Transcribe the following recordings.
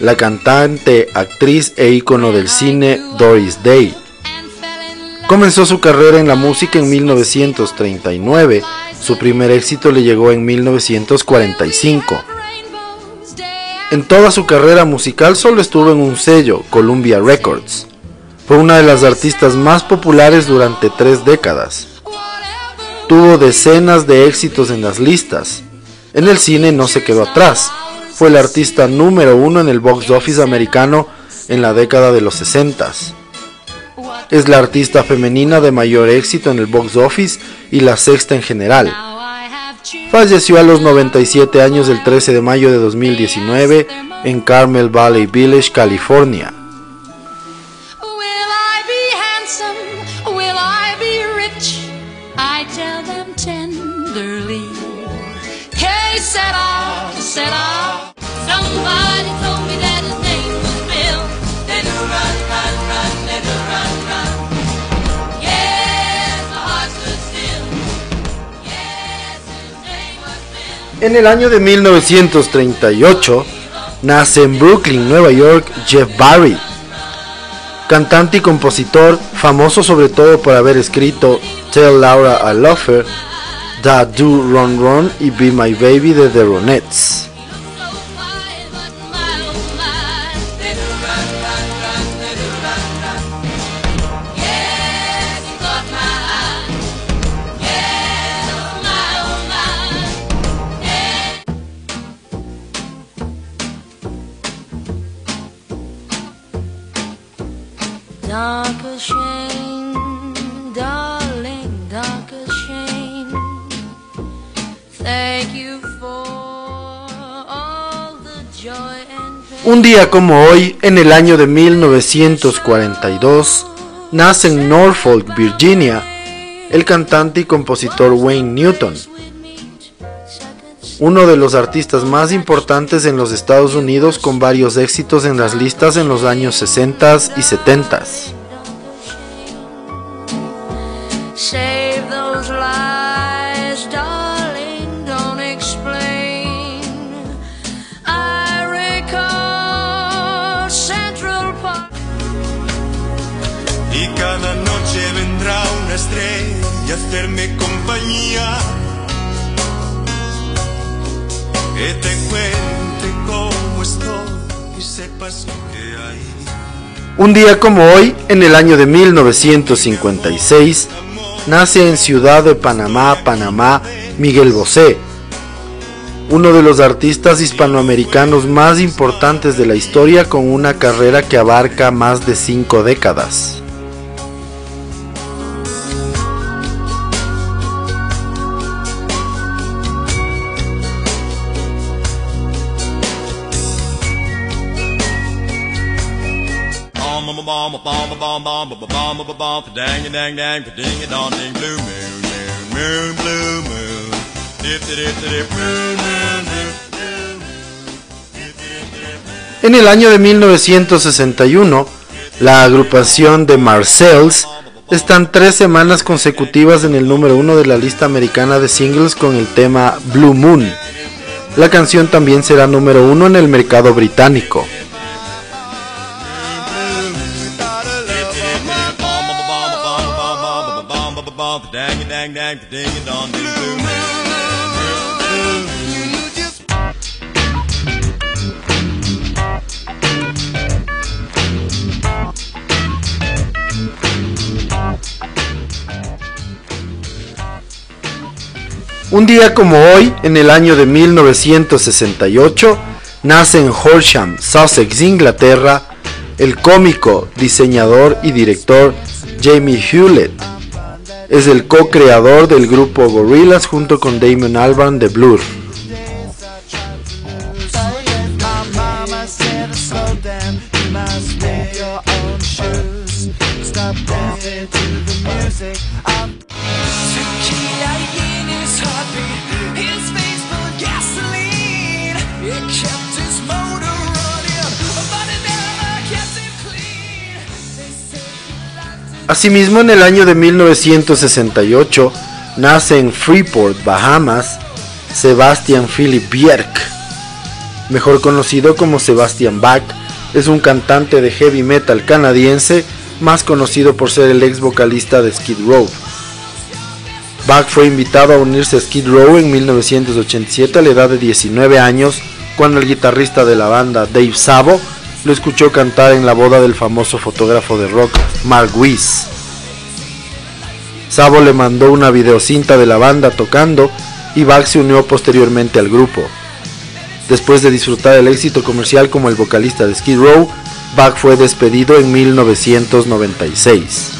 la cantante, actriz e ícono del cine Doris Day. Comenzó su carrera en la música en 1939, su primer éxito le llegó en 1945. En toda su carrera musical solo estuvo en un sello, Columbia Records. Fue una de las artistas más populares durante tres décadas. Tuvo decenas de éxitos en las listas. En el cine no se quedó atrás fue la artista número uno en el box office americano en la década de los 60. Es la artista femenina de mayor éxito en el box office y la sexta en general. Falleció a los 97 años el 13 de mayo de 2019 en Carmel Valley Village, California. En el año de 1938 nace en Brooklyn, Nueva York, Jeff Barry, cantante y compositor famoso sobre todo por haber escrito Tell Laura I Love Her, Da Do Run Run y Be My Baby de The Ronettes. Un día como hoy, en el año de 1942, nace en Norfolk, Virginia, el cantante y compositor Wayne Newton, uno de los artistas más importantes en los Estados Unidos con varios éxitos en las listas en los años 60 y 70. Compañía. Que te cómo estoy que hay. Un día como hoy, en el año de 1956, nace en Ciudad de Panamá, Panamá, Miguel Bosé, uno de los artistas hispanoamericanos más importantes de la historia con una carrera que abarca más de cinco décadas. En el año de 1961, la agrupación de Marcells están tres semanas consecutivas en el número uno de la lista americana de singles con el tema Blue Moon. La canción también será número uno en el mercado británico. Un día como hoy, en el año de 1968, nace en Horsham, Sussex, Inglaterra, el cómico, diseñador y director Jamie Hewlett. Es el co-creador del grupo Gorillaz junto con Damon Albarn de Blur. Asimismo, en el año de 1968 nace en Freeport, Bahamas, Sebastian Philip Bierk, mejor conocido como Sebastian Bach, es un cantante de heavy metal canadiense, más conocido por ser el ex vocalista de Skid Row. Bach fue invitado a unirse a Skid Row en 1987 a la edad de 19 años, cuando el guitarrista de la banda Dave Sabo lo escuchó cantar en la boda del famoso fotógrafo de rock Mark Weiss. Sabo le mandó una videocinta de la banda tocando y Bach se unió posteriormente al grupo. Después de disfrutar el éxito comercial como el vocalista de Skid Row, Bach fue despedido en 1996.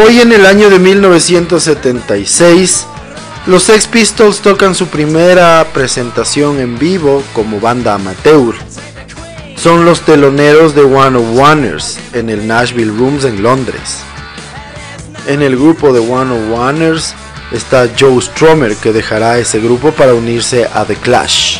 Hoy en el año de 1976, los Sex Pistols tocan su primera presentación en vivo como banda amateur. Son los teloneros de One of Oneers en el Nashville Rooms en Londres. En el grupo de One of Oneers está Joe Stromer que dejará ese grupo para unirse a The Clash.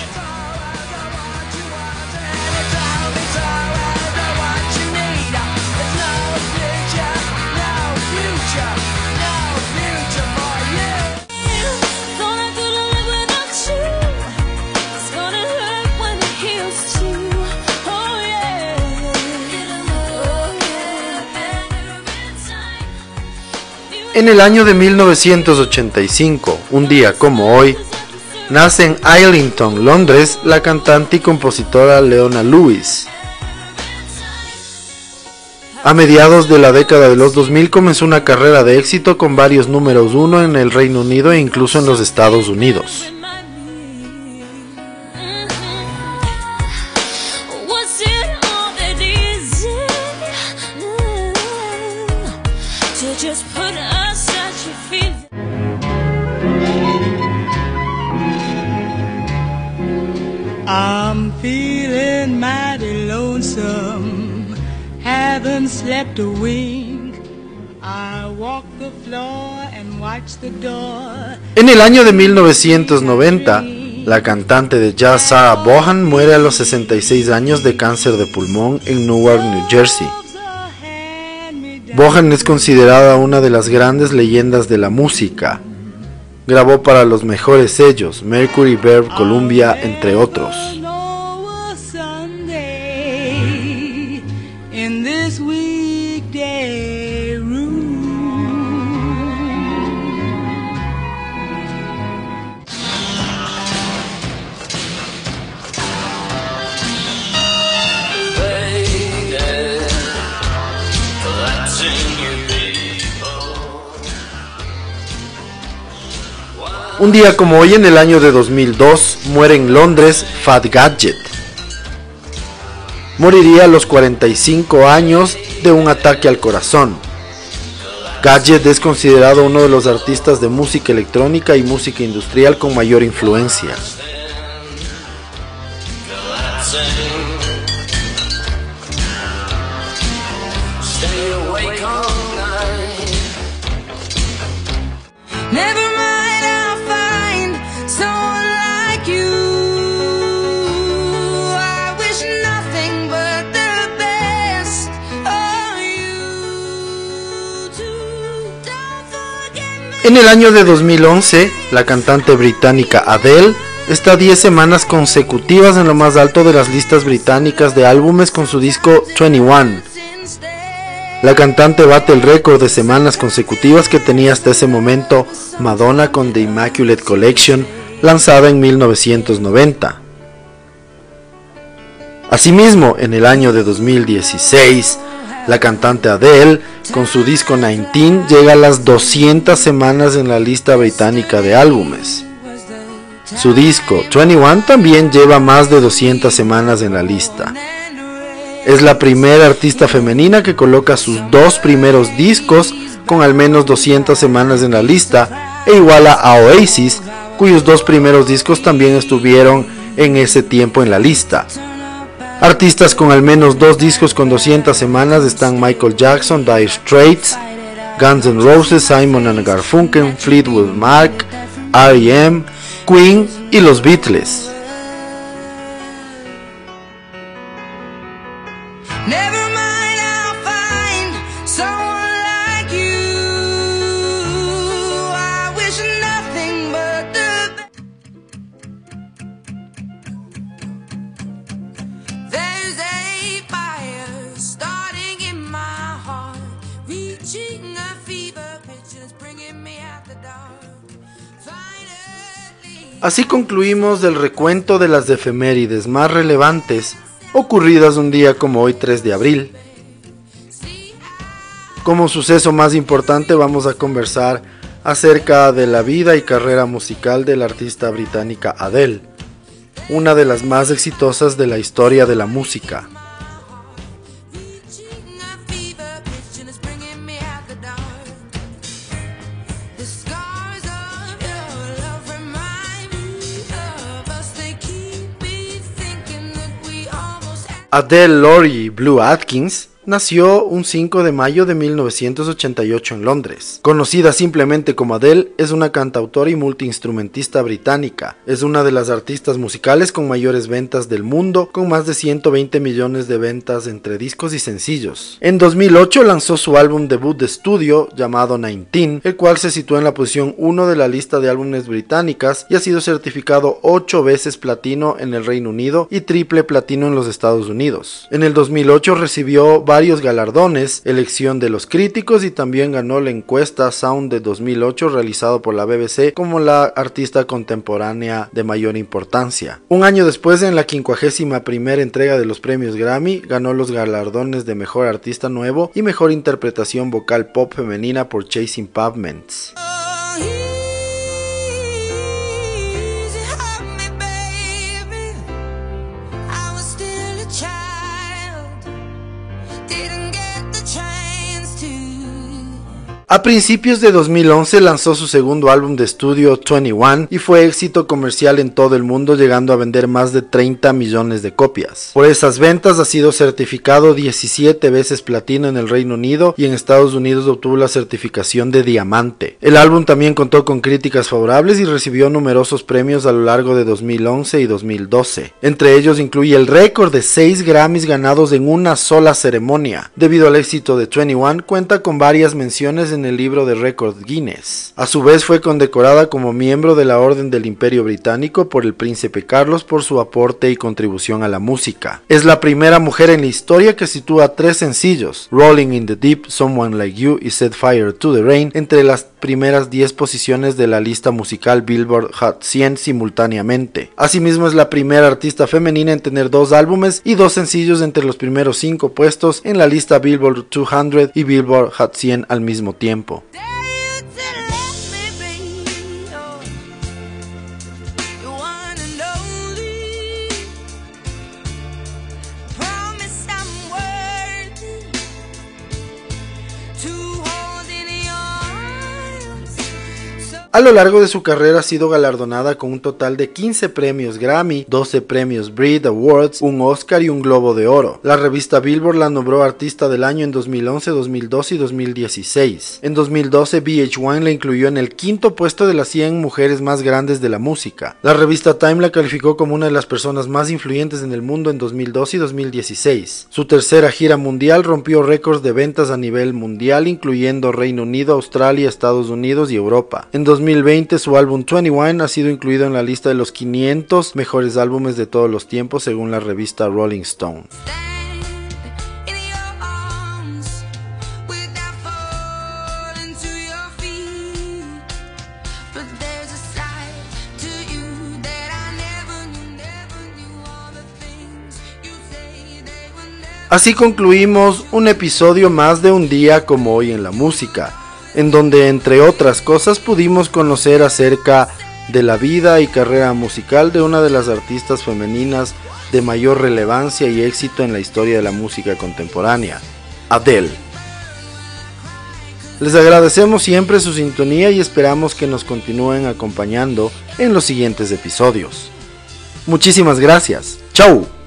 En el año de 1985, un día como hoy, nace en Islington, Londres, la cantante y compositora Leona Lewis. A mediados de la década de los 2000 comenzó una carrera de éxito con varios números uno en el Reino Unido e incluso en los Estados Unidos. En el año de 1990, la cantante de jazz Sarah Bohan muere a los 66 años de cáncer de pulmón en Newark, New Jersey. Bohan es considerada una de las grandes leyendas de la música. Grabó para los mejores sellos, Mercury, Verve, Columbia, entre otros. Un día como hoy en el año de 2002 muere en Londres Fat Gadget. Moriría a los 45 años de un ataque al corazón. Gadget es considerado uno de los artistas de música electrónica y música industrial con mayor influencia. En el año de 2011, la cantante británica Adele está 10 semanas consecutivas en lo más alto de las listas británicas de álbumes con su disco 21. La cantante bate el récord de semanas consecutivas que tenía hasta ese momento Madonna con The Immaculate Collection, lanzada en 1990. Asimismo, en el año de 2016, la cantante Adele, con su disco 19, llega a las 200 semanas en la lista británica de álbumes. Su disco 21 también lleva más de 200 semanas en la lista. Es la primera artista femenina que coloca sus dos primeros discos con al menos 200 semanas en la lista e iguala a Oasis, cuyos dos primeros discos también estuvieron en ese tiempo en la lista. Artistas con al menos dos discos con 200 semanas están Michael Jackson, Dire Straits, Guns N' Roses, Simon Garfunkel, Fleetwood Mac, R.E.M., Queen y los Beatles. Así concluimos el recuento de las efemérides más relevantes ocurridas un día como hoy 3 de abril. Como suceso más importante vamos a conversar acerca de la vida y carrera musical de la artista británica Adele, una de las más exitosas de la historia de la música. Adele Laurie Blue Atkins nació un 5 de mayo de 1988 en Londres. Conocida simplemente como Adele, es una cantautora y multiinstrumentista británica. Es una de las artistas musicales con mayores ventas del mundo, con más de 120 millones de ventas entre discos y sencillos. En 2008 lanzó su álbum debut de estudio llamado 19, el cual se sitúa en la posición 1 de la lista de álbumes británicas y ha sido certificado 8 veces platino en el Reino Unido y triple platino en los Estados Unidos. En el 2008 recibió galardones, elección de los críticos y también ganó la encuesta Sound de 2008 realizado por la BBC como la artista contemporánea de mayor importancia. Un año después, en la 51 primera entrega de los premios Grammy, ganó los galardones de Mejor Artista Nuevo y Mejor Interpretación Vocal Pop Femenina por Chasing Pavements. A principios de 2011 lanzó su segundo álbum de estudio 21 y fue éxito comercial en todo el mundo llegando a vender más de 30 millones de copias. Por esas ventas ha sido certificado 17 veces platino en el Reino Unido y en Estados Unidos obtuvo la certificación de diamante. El álbum también contó con críticas favorables y recibió numerosos premios a lo largo de 2011 y 2012. Entre ellos incluye el récord de 6 Grammys ganados en una sola ceremonia. Debido al éxito de 21 cuenta con varias menciones en en el libro de récord Guinness. A su vez fue condecorada como miembro de la Orden del Imperio Británico por el príncipe Carlos por su aporte y contribución a la música. Es la primera mujer en la historia que sitúa tres sencillos, Rolling in the Deep, Someone Like You y Set Fire to the Rain, entre las primeras 10 posiciones de la lista musical Billboard Hot 100 simultáneamente. Asimismo es la primera artista femenina en tener dos álbumes y dos sencillos entre los primeros 5 puestos en la lista Billboard 200 y Billboard Hot 100 al mismo tiempo tiempo. A lo largo de su carrera ha sido galardonada con un total de 15 premios Grammy, 12 premios Brit Awards, un Oscar y un Globo de Oro. La revista Billboard la nombró Artista del Año en 2011, 2012 y 2016. En 2012 VH1 la incluyó en el quinto puesto de las 100 mujeres más grandes de la música. La revista Time la calificó como una de las personas más influyentes en el mundo en 2012 y 2016. Su tercera gira mundial rompió récords de ventas a nivel mundial incluyendo Reino Unido, Australia, Estados Unidos y Europa. En 2020 su álbum 21 ha sido incluido en la lista de los 500 mejores álbumes de todos los tiempos según la revista Rolling Stone. Así concluimos un episodio más de un día como hoy en la música en donde entre otras cosas pudimos conocer acerca de la vida y carrera musical de una de las artistas femeninas de mayor relevancia y éxito en la historia de la música contemporánea, Adele. Les agradecemos siempre su sintonía y esperamos que nos continúen acompañando en los siguientes episodios. Muchísimas gracias. ¡Chao!